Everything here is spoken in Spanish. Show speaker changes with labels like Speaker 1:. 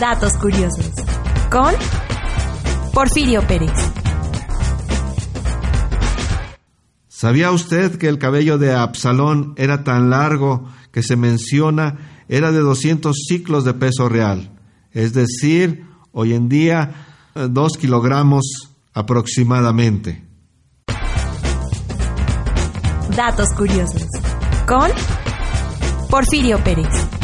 Speaker 1: Datos curiosos. Con Porfirio Pérez.
Speaker 2: ¿Sabía usted que el cabello de Absalón era tan largo que se menciona era de 200 ciclos de peso real? Es decir, hoy en día, eh, 2 kilogramos aproximadamente.
Speaker 1: Datos curiosos. Con Porfirio Pérez.